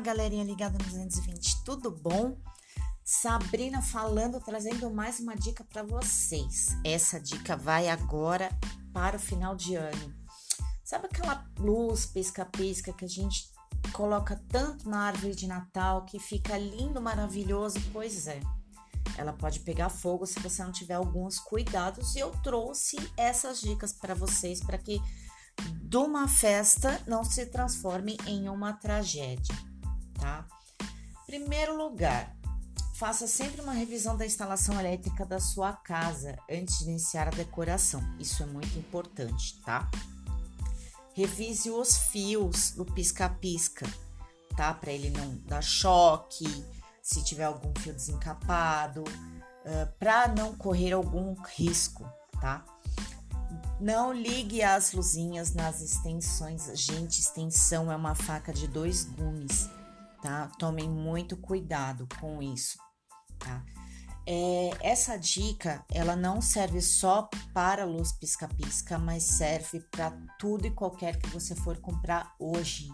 galerinha ligada no 220, tudo bom? Sabrina falando, trazendo mais uma dica para vocês. Essa dica vai agora para o final de ano. Sabe aquela luz pisca-pisca que a gente coloca tanto na árvore de Natal que fica lindo, maravilhoso? Pois é. Ela pode pegar fogo se você não tiver alguns cuidados e eu trouxe essas dicas para vocês para que de uma festa não se transforme em uma tragédia, tá? Primeiro lugar, faça sempre uma revisão da instalação elétrica da sua casa antes de iniciar a decoração. Isso é muito importante, tá? Revise os fios do pisca-pisca, tá? Para ele não dar choque, se tiver algum fio desencapado, uh, para não correr algum risco, tá? Não ligue as luzinhas nas extensões. Gente, extensão é uma faca de dois gumes, tá? Tomem muito cuidado com isso, tá? É, essa dica, ela não serve só para luz pisca-pisca, mas serve para tudo e qualquer que você for comprar hoje.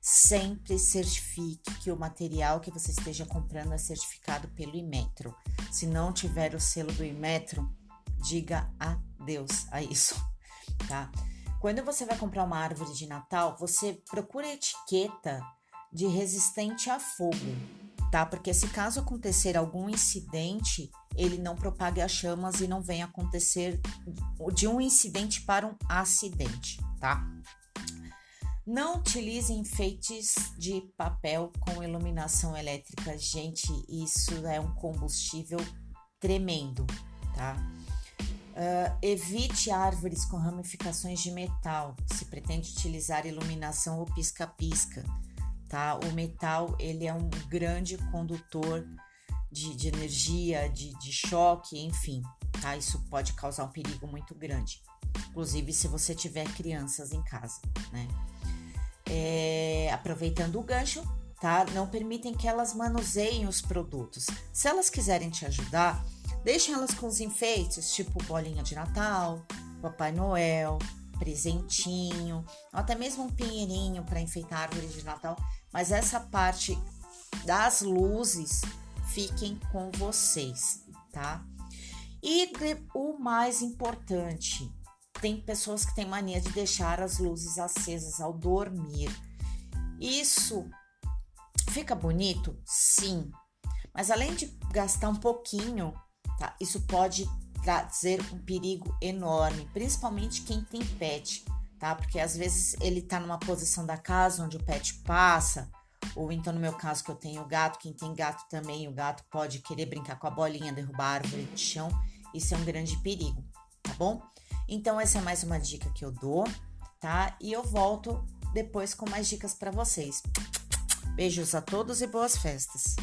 Sempre certifique que o material que você esteja comprando é certificado pelo Imetro. Se não tiver o selo do Imetro, diga adeus a isso, tá? Quando você vai comprar uma árvore de Natal, você procura a etiqueta de resistente a fogo, tá? Porque se caso acontecer algum incidente, ele não propague as chamas e não venha acontecer de um incidente para um acidente, tá? Não utilize enfeites de papel com iluminação elétrica, gente, isso é um combustível tremendo, tá? Uh, evite árvores com ramificações de metal, se pretende utilizar iluminação ou pisca-pisca, tá? O metal, ele é um grande condutor de, de energia, de, de choque, enfim, tá? Isso pode causar um perigo muito grande, inclusive se você tiver crianças em casa, né? É, aproveitando o gancho, tá? Não permitem que elas manuseiem os produtos. Se elas quiserem te ajudar, Deixem elas com os enfeites, tipo bolinha de Natal, Papai Noel, presentinho, ou até mesmo um pinheirinho para enfeitar a árvore de Natal. Mas essa parte das luzes fiquem com vocês, tá? E o mais importante, tem pessoas que têm mania de deixar as luzes acesas ao dormir. Isso fica bonito? Sim. Mas além de gastar um pouquinho tá? Isso pode trazer um perigo enorme, principalmente quem tem pet, tá? Porque às vezes ele tá numa posição da casa onde o pet passa, ou então no meu caso que eu tenho gato, quem tem gato também, o gato pode querer brincar com a bolinha, derrubar a árvore de chão, isso é um grande perigo, tá bom? Então essa é mais uma dica que eu dou, tá? E eu volto depois com mais dicas para vocês. Beijos a todos e boas festas.